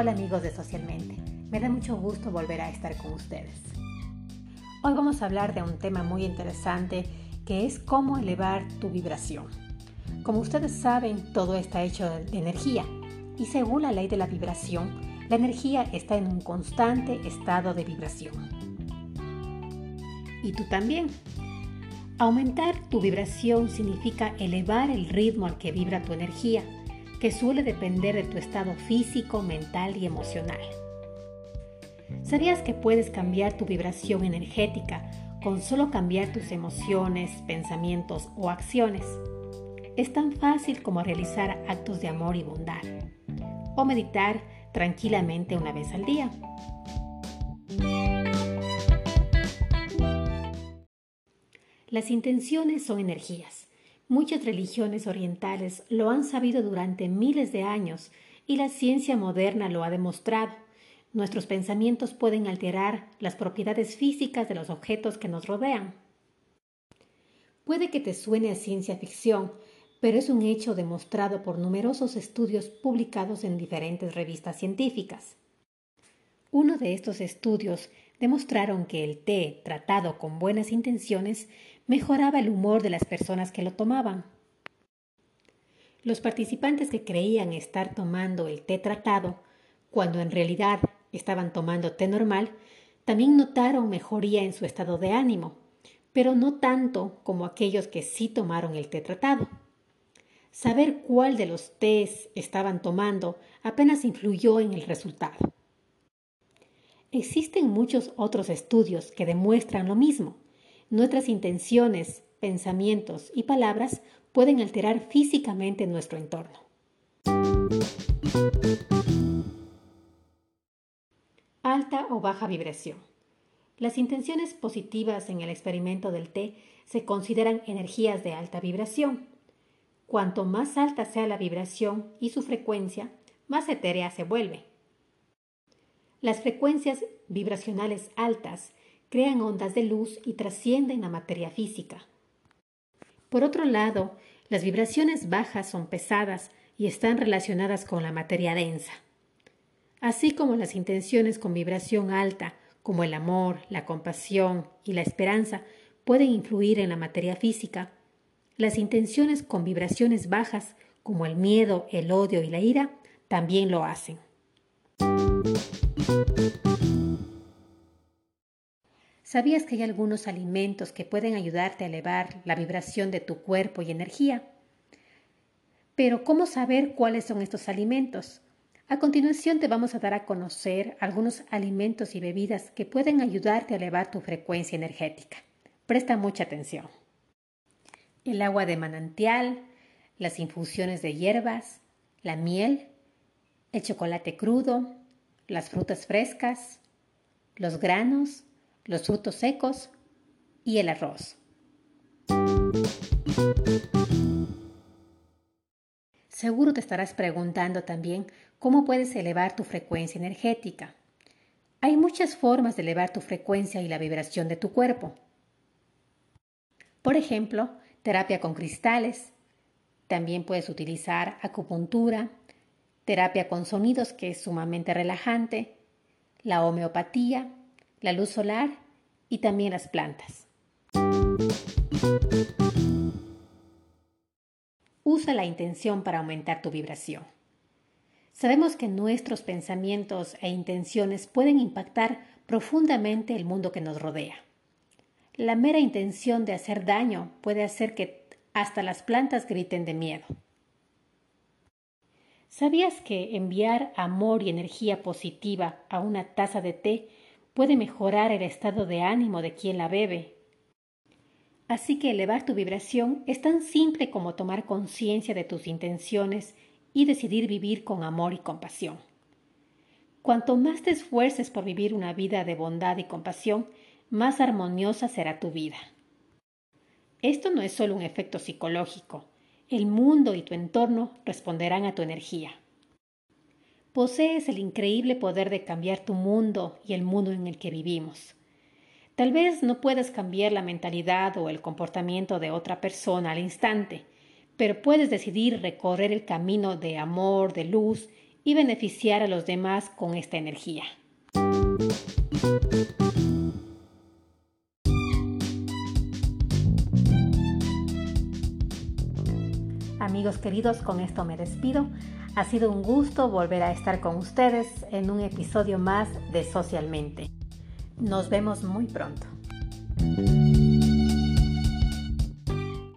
Hola amigos de Socialmente, me da mucho gusto volver a estar con ustedes. Hoy vamos a hablar de un tema muy interesante que es cómo elevar tu vibración. Como ustedes saben, todo está hecho de energía y según la ley de la vibración, la energía está en un constante estado de vibración. Y tú también. Aumentar tu vibración significa elevar el ritmo al que vibra tu energía que suele depender de tu estado físico, mental y emocional. ¿Sabías que puedes cambiar tu vibración energética con solo cambiar tus emociones, pensamientos o acciones? Es tan fácil como realizar actos de amor y bondad o meditar tranquilamente una vez al día. Las intenciones son energías Muchas religiones orientales lo han sabido durante miles de años y la ciencia moderna lo ha demostrado. Nuestros pensamientos pueden alterar las propiedades físicas de los objetos que nos rodean. Puede que te suene a ciencia ficción, pero es un hecho demostrado por numerosos estudios publicados en diferentes revistas científicas. Uno de estos estudios demostraron que el té tratado con buenas intenciones mejoraba el humor de las personas que lo tomaban. Los participantes que creían estar tomando el té tratado, cuando en realidad estaban tomando té normal, también notaron mejoría en su estado de ánimo, pero no tanto como aquellos que sí tomaron el té tratado. Saber cuál de los tés estaban tomando apenas influyó en el resultado. Existen muchos otros estudios que demuestran lo mismo. Nuestras intenciones, pensamientos y palabras pueden alterar físicamente nuestro entorno. Alta o baja vibración. Las intenciones positivas en el experimento del té se consideran energías de alta vibración. Cuanto más alta sea la vibración y su frecuencia, más etérea se vuelve. Las frecuencias vibracionales altas crean ondas de luz y trascienden la materia física. Por otro lado, las vibraciones bajas son pesadas y están relacionadas con la materia densa. Así como las intenciones con vibración alta, como el amor, la compasión y la esperanza, pueden influir en la materia física, las intenciones con vibraciones bajas, como el miedo, el odio y la ira, también lo hacen. ¿Sabías que hay algunos alimentos que pueden ayudarte a elevar la vibración de tu cuerpo y energía? Pero ¿cómo saber cuáles son estos alimentos? A continuación te vamos a dar a conocer algunos alimentos y bebidas que pueden ayudarte a elevar tu frecuencia energética. Presta mucha atención. El agua de manantial, las infusiones de hierbas, la miel, el chocolate crudo, las frutas frescas, los granos, los frutos secos y el arroz. Seguro te estarás preguntando también cómo puedes elevar tu frecuencia energética. Hay muchas formas de elevar tu frecuencia y la vibración de tu cuerpo. Por ejemplo, terapia con cristales. También puedes utilizar acupuntura, terapia con sonidos que es sumamente relajante, la homeopatía la luz solar y también las plantas. Usa la intención para aumentar tu vibración. Sabemos que nuestros pensamientos e intenciones pueden impactar profundamente el mundo que nos rodea. La mera intención de hacer daño puede hacer que hasta las plantas griten de miedo. ¿Sabías que enviar amor y energía positiva a una taza de té puede mejorar el estado de ánimo de quien la bebe. Así que elevar tu vibración es tan simple como tomar conciencia de tus intenciones y decidir vivir con amor y compasión. Cuanto más te esfuerces por vivir una vida de bondad y compasión, más armoniosa será tu vida. Esto no es solo un efecto psicológico, el mundo y tu entorno responderán a tu energía. Posees el increíble poder de cambiar tu mundo y el mundo en el que vivimos. Tal vez no puedas cambiar la mentalidad o el comportamiento de otra persona al instante, pero puedes decidir recorrer el camino de amor, de luz y beneficiar a los demás con esta energía. Amigos queridos, con esto me despido. Ha sido un gusto volver a estar con ustedes en un episodio más de Socialmente. Nos vemos muy pronto.